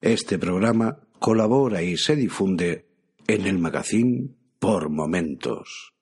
Este programa colabora y se difunde en el magazine por momentos.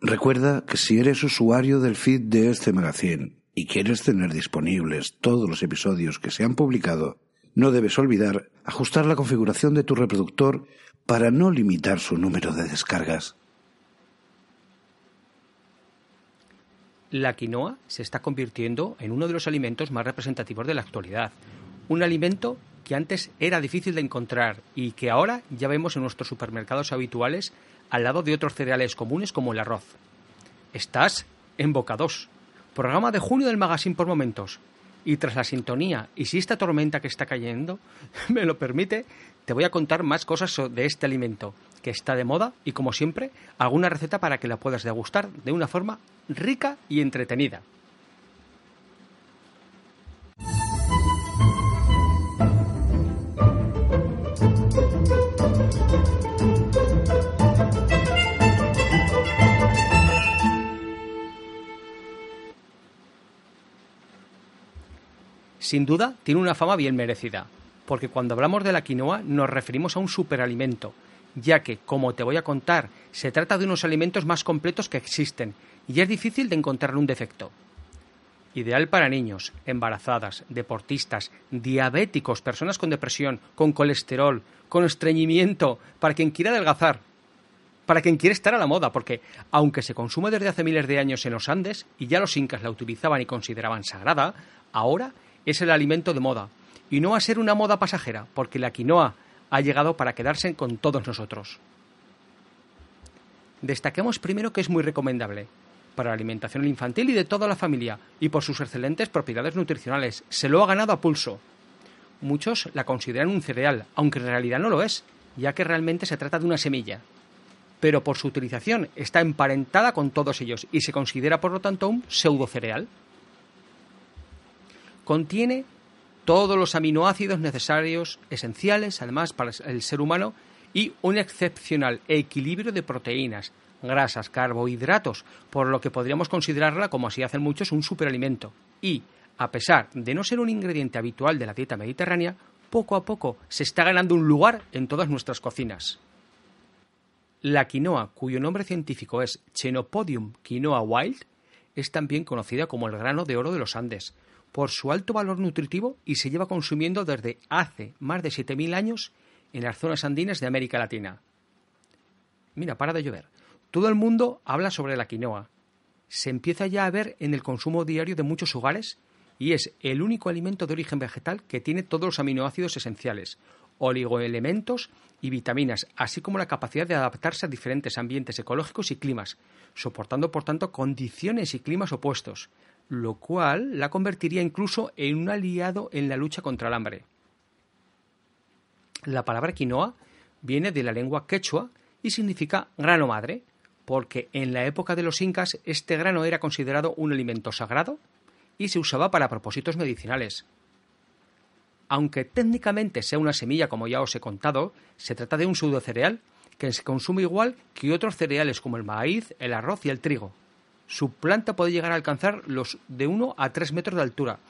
Recuerda que si eres usuario del feed de este magazine y quieres tener disponibles todos los episodios que se han publicado, no debes olvidar ajustar la configuración de tu reproductor para no limitar su número de descargas. La quinoa se está convirtiendo en uno de los alimentos más representativos de la actualidad. Un alimento que antes era difícil de encontrar y que ahora ya vemos en nuestros supermercados habituales al lado de otros cereales comunes como el arroz. Estás en Boca 2, programa de junio del Magazine por Momentos. Y tras la sintonía, y si esta tormenta que está cayendo me lo permite, te voy a contar más cosas de este alimento, que está de moda y como siempre, alguna receta para que la puedas degustar de una forma rica y entretenida. Sin duda, tiene una fama bien merecida, porque cuando hablamos de la quinoa nos referimos a un superalimento, ya que, como te voy a contar, se trata de unos alimentos más completos que existen y es difícil de encontrarle un defecto. Ideal para niños, embarazadas, deportistas, diabéticos, personas con depresión, con colesterol, con estreñimiento, para quien quiera adelgazar, para quien quiera estar a la moda, porque aunque se consume desde hace miles de años en los Andes y ya los incas la utilizaban y consideraban sagrada, ahora es el alimento de moda. Y no va a ser una moda pasajera, porque la quinoa ha llegado para quedarse con todos nosotros. Destaquemos primero que es muy recomendable para la alimentación infantil y de toda la familia, y por sus excelentes propiedades nutricionales. Se lo ha ganado a pulso. Muchos la consideran un cereal, aunque en realidad no lo es, ya que realmente se trata de una semilla. Pero por su utilización está emparentada con todos ellos y se considera por lo tanto un pseudo cereal. Contiene todos los aminoácidos necesarios, esenciales además para el ser humano, y un excepcional equilibrio de proteínas, grasas, carbohidratos, por lo que podríamos considerarla, como así hacen muchos, un superalimento. Y, a pesar de no ser un ingrediente habitual de la dieta mediterránea, poco a poco se está ganando un lugar en todas nuestras cocinas. La quinoa, cuyo nombre científico es Chenopodium quinoa wild, es también conocida como el grano de oro de los Andes, por su alto valor nutritivo y se lleva consumiendo desde hace más de 7.000 años en las zonas andinas de América Latina. Mira, para de llover. Todo el mundo habla sobre la quinoa. Se empieza ya a ver en el consumo diario de muchos hogares y es el único alimento de origen vegetal que tiene todos los aminoácidos esenciales, oligoelementos y vitaminas, así como la capacidad de adaptarse a diferentes ambientes ecológicos y climas, soportando por tanto condiciones y climas opuestos, lo cual la convertiría incluso en un aliado en la lucha contra el hambre. La palabra quinoa viene de la lengua quechua y significa grano madre, porque en la época de los incas este grano era considerado un alimento sagrado y se usaba para propósitos medicinales. Aunque técnicamente sea una semilla como ya os he contado, se trata de un pseudo cereal que se consume igual que otros cereales como el maíz, el arroz y el trigo. Su planta puede llegar a alcanzar los de 1 a 3 metros de altura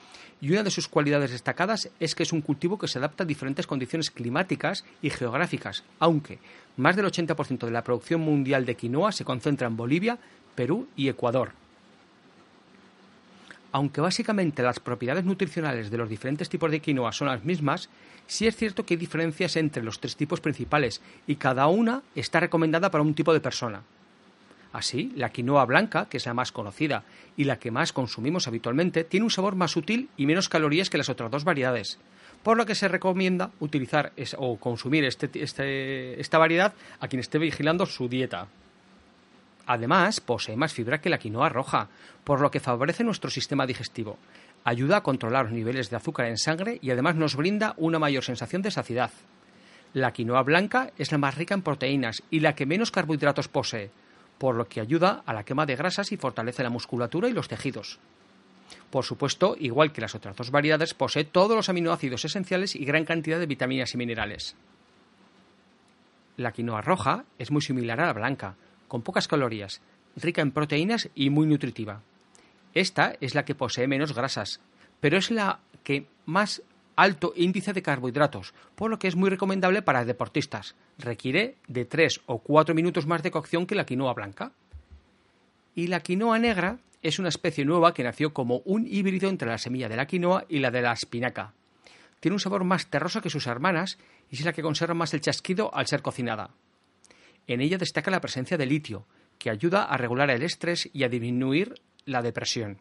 y una de sus cualidades destacadas es que es un cultivo que se adapta a diferentes condiciones climáticas y geográficas, aunque más del 80% de la producción mundial de quinoa se concentra en Bolivia, Perú y Ecuador. Aunque básicamente las propiedades nutricionales de los diferentes tipos de quinoa son las mismas, sí es cierto que hay diferencias entre los tres tipos principales y cada una está recomendada para un tipo de persona. Así, la quinoa blanca, que es la más conocida y la que más consumimos habitualmente, tiene un sabor más sutil y menos calorías que las otras dos variedades, por lo que se recomienda utilizar o consumir este, este, esta variedad a quien esté vigilando su dieta. Además, posee más fibra que la quinoa roja, por lo que favorece nuestro sistema digestivo, ayuda a controlar los niveles de azúcar en sangre y además nos brinda una mayor sensación de saciedad. La quinoa blanca es la más rica en proteínas y la que menos carbohidratos posee, por lo que ayuda a la quema de grasas y fortalece la musculatura y los tejidos. Por supuesto, igual que las otras dos variedades, posee todos los aminoácidos esenciales y gran cantidad de vitaminas y minerales. La quinoa roja es muy similar a la blanca, con pocas calorías, rica en proteínas y muy nutritiva. Esta es la que posee menos grasas, pero es la que más alto índice de carbohidratos, por lo que es muy recomendable para deportistas. Requiere de 3 o 4 minutos más de cocción que la quinoa blanca. Y la quinoa negra es una especie nueva que nació como un híbrido entre la semilla de la quinoa y la de la espinaca. Tiene un sabor más terroso que sus hermanas y es la que conserva más el chasquido al ser cocinada. En ella destaca la presencia de litio, que ayuda a regular el estrés y a disminuir la depresión.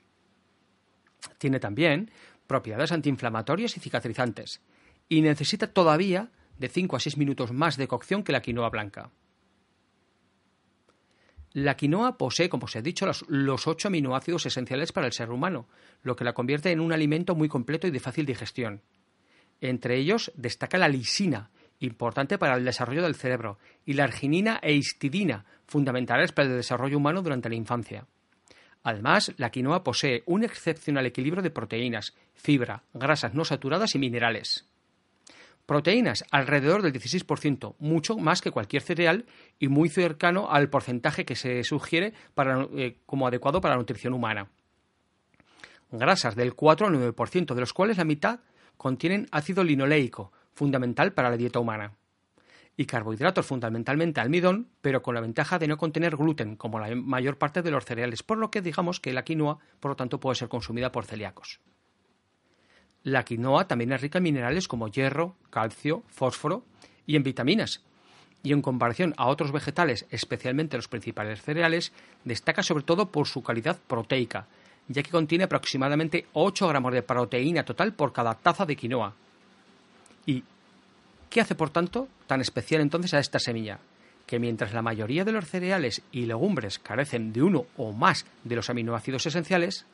Tiene también propiedades antiinflamatorias y cicatrizantes, y necesita todavía de 5 a 6 minutos más de cocción que la quinoa blanca. La quinoa posee, como os he dicho, los, los 8 aminoácidos esenciales para el ser humano, lo que la convierte en un alimento muy completo y de fácil digestión. Entre ellos destaca la lisina, importante para el desarrollo del cerebro, y la arginina e histidina, fundamentales para el desarrollo humano durante la infancia. Además, la quinoa posee un excepcional equilibrio de proteínas, fibra, grasas no saturadas y minerales. Proteínas alrededor del 16%, mucho más que cualquier cereal y muy cercano al porcentaje que se sugiere eh, como adecuado para la nutrición humana. Grasas del 4 al 9%, de los cuales la mitad contienen ácido linoleico, fundamental para la dieta humana y carbohidratos fundamentalmente almidón, pero con la ventaja de no contener gluten, como la mayor parte de los cereales, por lo que digamos que la quinoa, por lo tanto, puede ser consumida por celíacos. La quinoa también es rica en minerales como hierro, calcio, fósforo y en vitaminas. Y en comparación a otros vegetales, especialmente los principales cereales, destaca sobre todo por su calidad proteica, ya que contiene aproximadamente 8 gramos de proteína total por cada taza de quinoa. ¿Qué hace, por tanto, tan especial entonces a esta semilla? Que mientras la mayoría de los cereales y legumbres carecen de uno o más de los aminoácidos esenciales,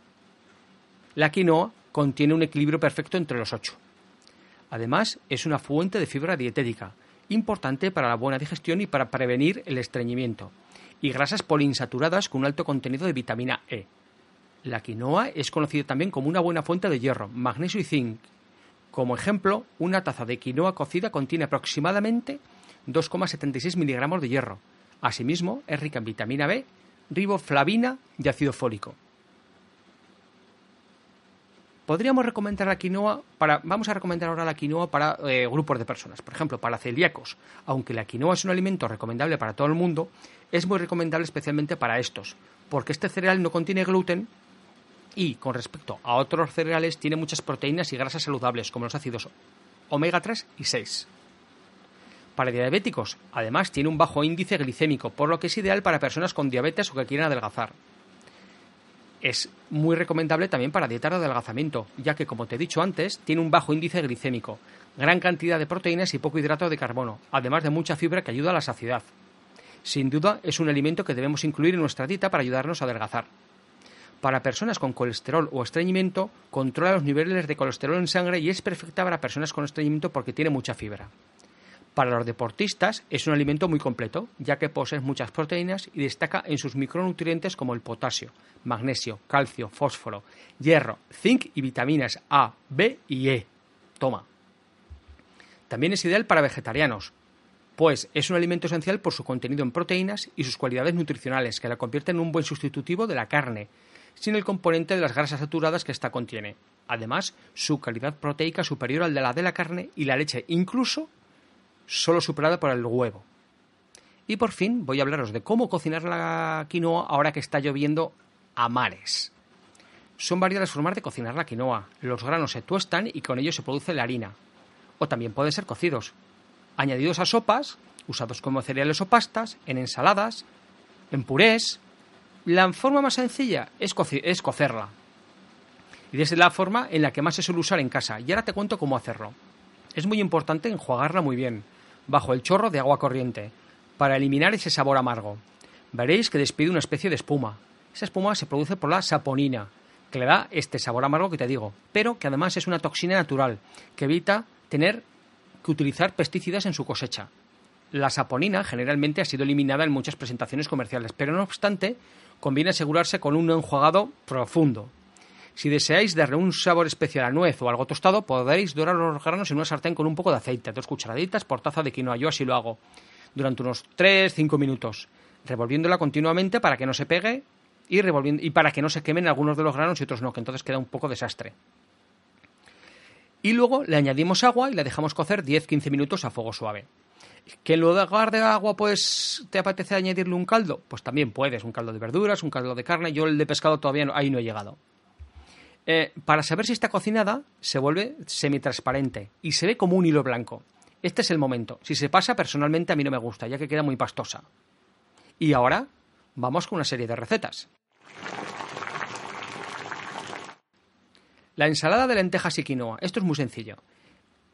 la quinoa contiene un equilibrio perfecto entre los ocho. Además, es una fuente de fibra dietética, importante para la buena digestión y para prevenir el estreñimiento, y grasas poliinsaturadas con un alto contenido de vitamina E. La quinoa es conocida también como una buena fuente de hierro, magnesio y zinc, como ejemplo, una taza de quinoa cocida contiene aproximadamente 2,76 miligramos de hierro. Asimismo, es rica en vitamina B, riboflavina y ácido fólico. Podríamos recomendar la quinoa para. Vamos a recomendar ahora la quinoa para eh, grupos de personas. Por ejemplo, para celíacos. Aunque la quinoa es un alimento recomendable para todo el mundo, es muy recomendable especialmente para estos, porque este cereal no contiene gluten y con respecto a otros cereales tiene muchas proteínas y grasas saludables como los ácidos omega 3 y 6. Para diabéticos, además tiene un bajo índice glicémico, por lo que es ideal para personas con diabetes o que quieren adelgazar. Es muy recomendable también para dietar de adelgazamiento, ya que, como te he dicho antes, tiene un bajo índice glicémico, gran cantidad de proteínas y poco hidrato de carbono, además de mucha fibra que ayuda a la saciedad. Sin duda, es un alimento que debemos incluir en nuestra dieta para ayudarnos a adelgazar. Para personas con colesterol o estreñimiento, controla los niveles de colesterol en sangre y es perfecta para personas con estreñimiento porque tiene mucha fibra. Para los deportistas es un alimento muy completo, ya que posee muchas proteínas y destaca en sus micronutrientes como el potasio, magnesio, calcio, fósforo, hierro, zinc y vitaminas A, B y E. Toma. También es ideal para vegetarianos, pues es un alimento esencial por su contenido en proteínas y sus cualidades nutricionales, que la convierten en un buen sustitutivo de la carne, sin el componente de las grasas saturadas que ésta contiene. Además, su calidad proteica superior al de la de la carne y la leche, incluso solo superada por el huevo. Y por fin voy a hablaros de cómo cocinar la quinoa ahora que está lloviendo a mares. Son varias las formas de cocinar la quinoa. Los granos se tuestan y con ellos se produce la harina. O también pueden ser cocidos. Añadidos a sopas, usados como cereales o pastas, en ensaladas, en purés, la forma más sencilla es, cocerla. Y es la forma en la que más se suele usar en casa. Y ahora te cuento cómo hacerlo. Es muy importante enjuagarla muy bien, bajo el chorro de agua corriente, para eliminar ese sabor amargo. Veréis que despide una especie de espuma. Esa espuma se produce por la saponina, que le da este sabor amargo que te digo, pero que además es una toxina natural, que evita tener que utilizar pesticidas en su cosecha. La saponina generalmente ha sido eliminada en muchas presentaciones comerciales, pero no obstante, conviene asegurarse con un enjuagado profundo. Si deseáis darle un sabor especial a nuez o algo tostado, podéis dorar los granos en una sartén con un poco de aceite, dos cucharaditas por taza de quinoa. Yo así lo hago, durante unos 3-5 minutos, revolviéndola continuamente para que no se pegue y, revolviendo, y para que no se quemen algunos de los granos y otros no, que entonces queda un poco desastre. Y luego le añadimos agua y la dejamos cocer 10-15 minutos a fuego suave. ¿Que en lugar de agua, pues, te apetece añadirle un caldo? Pues también puedes, un caldo de verduras, un caldo de carne. Yo el de pescado todavía no, ahí no he llegado. Eh, para saber si está cocinada, se vuelve semitransparente y se ve como un hilo blanco. Este es el momento. Si se pasa, personalmente a mí no me gusta, ya que queda muy pastosa. Y ahora vamos con una serie de recetas. La ensalada de lentejas y quinoa. Esto es muy sencillo.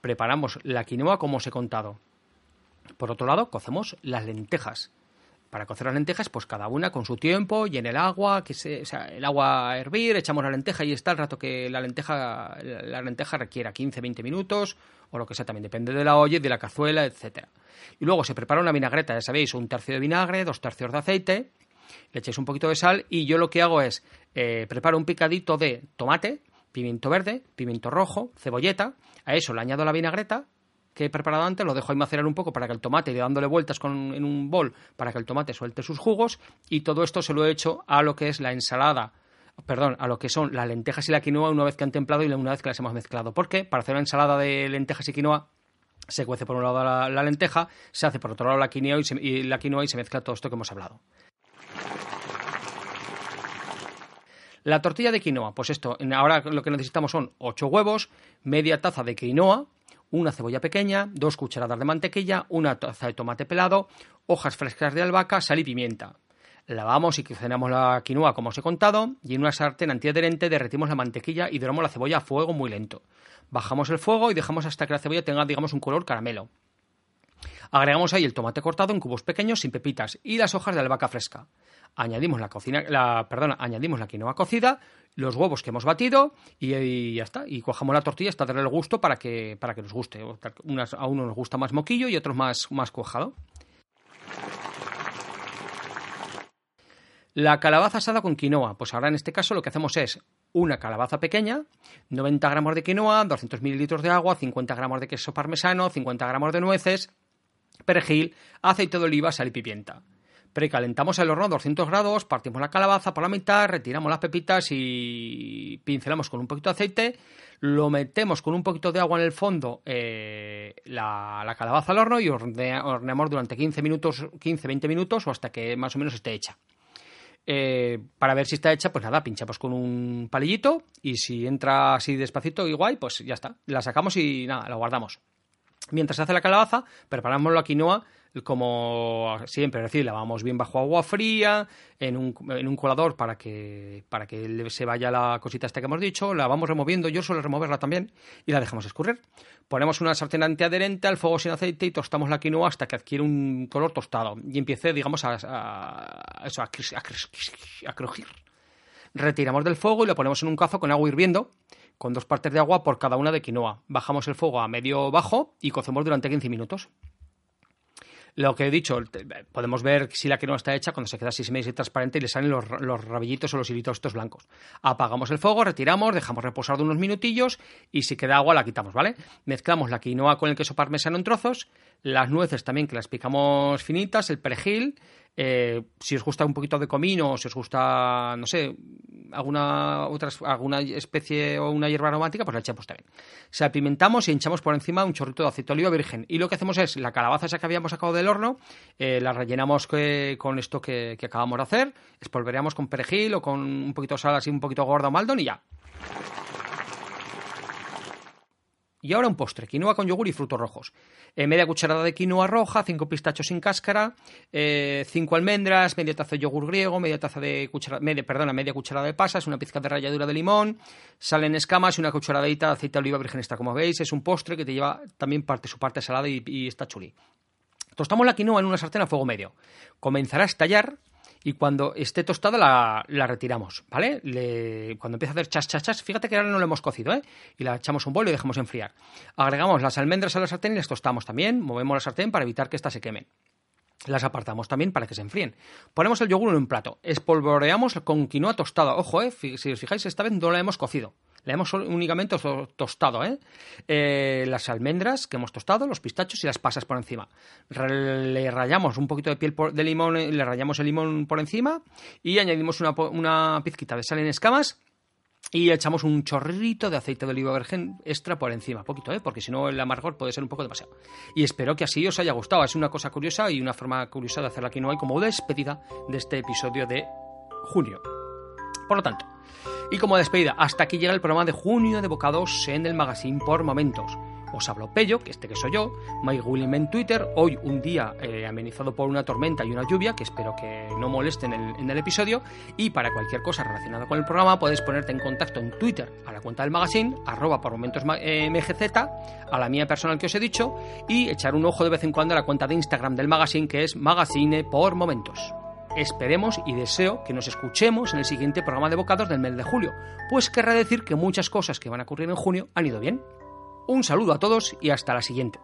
Preparamos la quinoa como os he contado. Por otro lado, cocemos las lentejas. Para cocer las lentejas, pues cada una con su tiempo y en el agua, que se, el agua a hervir, echamos la lenteja y está el rato que la lenteja, la lenteja requiera, 15-20 minutos o lo que sea, también depende de la olla, de la cazuela, etcétera. Y luego se prepara una vinagreta, ya sabéis, un tercio de vinagre, dos tercios de aceite, le echáis un poquito de sal y yo lo que hago es eh, preparo un picadito de tomate, pimiento verde, pimiento rojo, cebolleta, a eso le añado la vinagreta, que he preparado antes, lo dejo ahí macerar un poco para que el tomate, y dándole vueltas con, en un bol para que el tomate suelte sus jugos, y todo esto se lo he hecho a lo que es la ensalada, perdón, a lo que son las lentejas y la quinoa una vez que han templado y una vez que las hemos mezclado. ¿Por qué? Para hacer una ensalada de lentejas y quinoa se cuece por un lado la, lenteja, se hace por otro lado la quinoa y, y la quinoa y se mezcla todo esto que hemos hablado. La tortilla de quinoa, pues esto, ahora lo que necesitamos son 8 huevos, media taza de quinoa, una cebolla pequeña, dos cucharadas de mantequilla, una taza de tomate pelado, hojas frescas de albahaca, sal y pimienta. Lavamos y cocinamos la quinoa como os he contado y en una sartén antiadherente derretimos la mantequilla y doramos la cebolla a fuego muy lento. Bajamos el fuego y dejamos hasta que la cebolla tenga, digamos, un color caramelo. Agregamos ahí el tomate cortado en cubos pequeños sin pepitas y las hojas de albahaca fresca. Añadimos la cocina, la, perdona, añadimos la quinoa cocida, los huevos que hemos batido y, ya está. Y cojamos la tortilla hasta darle el gusto para que, para que nos guste. a uno nos gusta más moquillo y otros más, más cuajado. La calabaza asada con quinoa. Pues ahora en este caso lo que hacemos es una calabaza pequeña, 90 gramos de quinoa, 200 mililitros de agua, 50 gramos de queso parmesano, 50 gramos de nueces, perejil, aceite de oliva, sal y pimienta. Precalentamos el horno a 200 grados, partimos la calabaza por la mitad, retiramos las pepitas y pincelamos con un poquito de aceite, lo metemos con un poquito de agua en el fondo, eh, la, calabaza al horno y horneamos durante 15 minutos, 15-20 minutos o hasta que más o menos esté hecha. Eh, para ver si está hecha, pues nada, pinchamos con un palillito y si entra así despacito y pues ya está. La sacamos y nada, la guardamos. Mientras se hace la calabaza, preparamos la quinoa como siempre, es decir, lavamos bien bajo agua fría, en un, en un colador para que, para que se vaya la cosita esta que hemos dicho, la vamos removiendo, yo suelo removerla también, y la dejamos escurrir. Ponemos una sartén antiadherente al fuego sin aceite y tostamos la quinoa hasta que adquiere un color tostado y empiece, digamos, a, a, a, a crujir. Retiramos del fuego y lo ponemos en un cazo con agua hirviendo con dos partes de agua por cada una de quinoa. Bajamos el fuego a medio bajo y cocemos durante 15 minutos. Lo que he dicho, podemos ver si la quinoa está hecha cuando se queda así transparente y le salen los, los rabillitos o los hilitos estos blancos. Apagamos el fuego, retiramos, dejamos reposar de unos minutillos y si queda agua la quitamos, ¿vale? Mezclamos la quinoa con el queso parmesano en trozos, las nueces también que las picamos finitas, el perejil, eh, si os gusta un poquito de comino si os gusta, no sé, alguna otra alguna especie o una hierba aromática, pues la echamos también. Salpimentamos y hinchamos por encima un chorrito de aceite de oliva virgen. Y lo que hacemos es la calabaza esa que habíamos sacado del horno, eh, la rellenamos con esto que, que, acabamos de hacer, espolvoreamos con perejil o con un poquito de sal así un poquito gorda o maldon y ya. Y ahora un postre, quinoa con yogur y frutos rojos. Eh, media cucharada de quinoa roja, cinco pistachos sin cáscara, eh, cinco almendras, media taza de yogur griego, media taza de cucharada, media, perdona, media cucharada de pasas, una pizca de ralladura de limón, sal en escamas y una cucharadita de aceite de oliva virgen extra. Como veis, es un postre que te lleva también parte su parte salada y, y está chuli. Tostamos la quinoa en una sartén a fuego medio. Comenzará a estallar y cuando esté tostada la, retiramos, ¿vale? cuando empieza a hacer chas, chas, chas, fíjate que ahora no lo hemos cocido, ¿eh? Y la echamos un bol y dejamos enfriar. Agregamos las almendras a la sartén y las tostamos también, movemos la sartén para evitar que éstas se quemen. Las apartamos también para que se enfríen. Ponemos el yogur en un plato. Espolvoreamos con quinoa tostada. Ojo, eh, si os fijáis, esta vez no la hemos cocido. La hemos únicamente tostado, ¿eh? ¿eh? Las almendras que hemos tostado, los pistachos y las pasas por encima. Le rayamos un poquito de piel de limón, le rayamos el limón por encima y añadimos una, pizquita de sal en escamas y echamos un chorrito de aceite de oliva virgen extra por encima, poquito, ¿eh? porque si no el amargor puede ser un poco demasiado. Y espero que así os haya gustado. Es una cosa curiosa y una forma curiosa de hacerla aquí no hay como despedida de este episodio de junio. Por lo tanto, y como despedida, hasta aquí llega el programa de junio de Bocados en el magazine por momentos. Os hablo Pello, que este que soy yo, Mike William en Twitter, hoy un día eh, amenizado por una tormenta y una lluvia, que espero que no molesten en el, episodio, y para cualquier cosa relacionada con el programa puedes ponerte en contacto en Twitter a la cuenta del magazine, arroba por momentos eh, mgz, a la mía personal que os he dicho, y echar un ojo de vez en cuando a la cuenta de Instagram del magazine, que es magazine por momentos. Esperemos y deseo que nos escuchemos en el siguiente programa de bocados del mes de julio, pues querrá decir que muchas cosas que van a ocurrir en junio han ido bien. Un saludo a todos y hasta la siguiente.